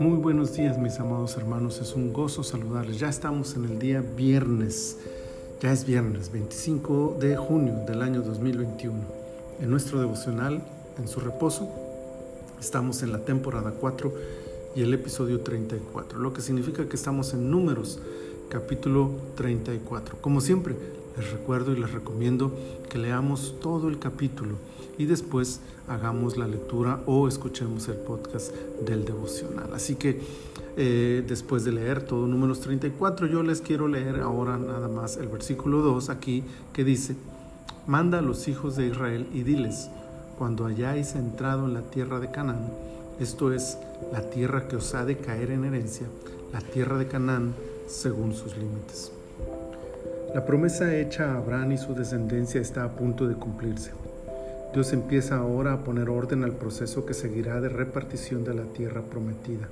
Muy buenos días mis amados hermanos, es un gozo saludarles. Ya estamos en el día viernes, ya es viernes 25 de junio del año 2021. En nuestro devocional, en su reposo, estamos en la temporada 4 y el episodio 34, lo que significa que estamos en números capítulo 34. Como siempre, les recuerdo y les recomiendo que leamos todo el capítulo y después hagamos la lectura o escuchemos el podcast del devocional. Así que eh, después de leer todo números 34, yo les quiero leer ahora nada más el versículo 2 aquí que dice, manda a los hijos de Israel y diles, cuando hayáis entrado en la tierra de Canaán, esto es la tierra que os ha de caer en herencia, la tierra de Canaán según sus límites. La promesa hecha a Abraham y su descendencia está a punto de cumplirse. Dios empieza ahora a poner orden al proceso que seguirá de repartición de la tierra prometida.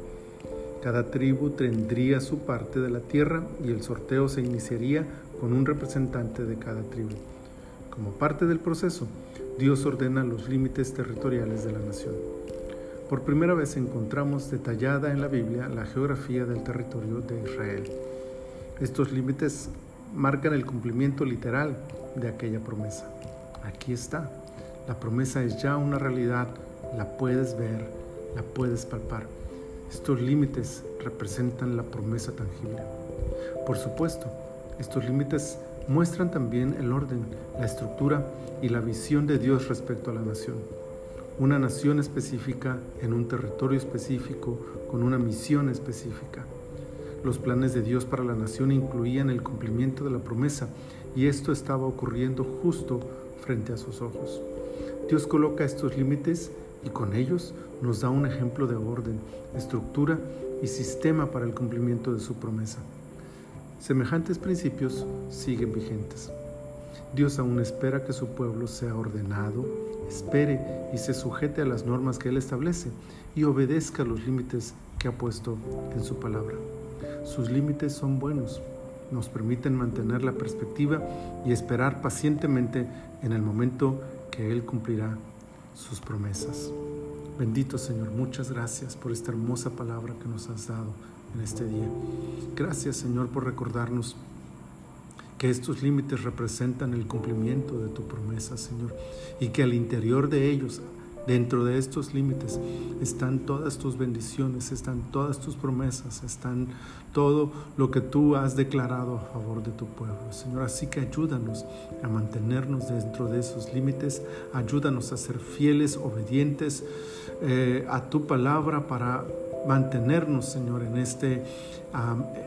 Cada tribu tendría su parte de la tierra y el sorteo se iniciaría con un representante de cada tribu. Como parte del proceso, Dios ordena los límites territoriales de la nación. Por primera vez encontramos detallada en la Biblia la geografía del territorio de Israel. Estos límites marcan el cumplimiento literal de aquella promesa. Aquí está. La promesa es ya una realidad, la puedes ver, la puedes palpar. Estos límites representan la promesa tangible. Por supuesto, estos límites muestran también el orden, la estructura y la visión de Dios respecto a la nación. Una nación específica en un territorio específico con una misión específica. Los planes de Dios para la nación incluían el cumplimiento de la promesa y esto estaba ocurriendo justo frente a sus ojos. Dios coloca estos límites y con ellos nos da un ejemplo de orden, estructura y sistema para el cumplimiento de su promesa. Semejantes principios siguen vigentes. Dios aún espera que su pueblo sea ordenado, espere y se sujete a las normas que Él establece y obedezca los límites que ha puesto en su palabra. Sus límites son buenos, nos permiten mantener la perspectiva y esperar pacientemente en el momento que Él cumplirá sus promesas. Bendito Señor, muchas gracias por esta hermosa palabra que nos has dado en este día. Gracias Señor por recordarnos que estos límites representan el cumplimiento de tu promesa, Señor, y que al interior de ellos Dentro de estos límites están todas tus bendiciones, están todas tus promesas, están todo lo que tú has declarado a favor de tu pueblo. Señor, así que ayúdanos a mantenernos dentro de esos límites, ayúdanos a ser fieles, obedientes eh, a tu palabra para mantenernos, Señor, en este,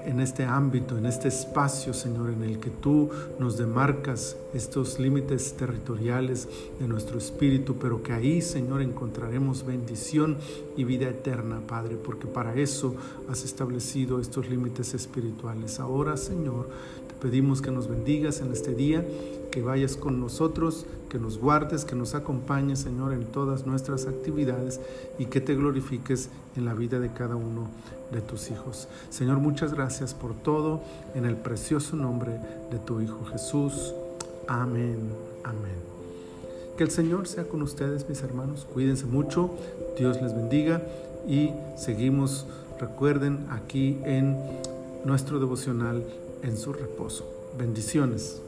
en este ámbito, en este espacio, Señor, en el que tú nos demarcas estos límites territoriales de nuestro espíritu, pero que ahí, Señor, encontraremos bendición y vida eterna, Padre, porque para eso has establecido estos límites espirituales. Ahora, Señor, te pedimos que nos bendigas en este día, que vayas con nosotros, que nos guardes, que nos acompañes, Señor, en todas nuestras actividades y que te glorifiques en la vida de cada uno de tus hijos. Muchas gracias por todo, en el precioso nombre de tu Hijo Jesús. Amén, amén. Que el Señor sea con ustedes, mis hermanos. Cuídense mucho, Dios les bendiga y seguimos, recuerden, aquí en nuestro devocional en su reposo. Bendiciones.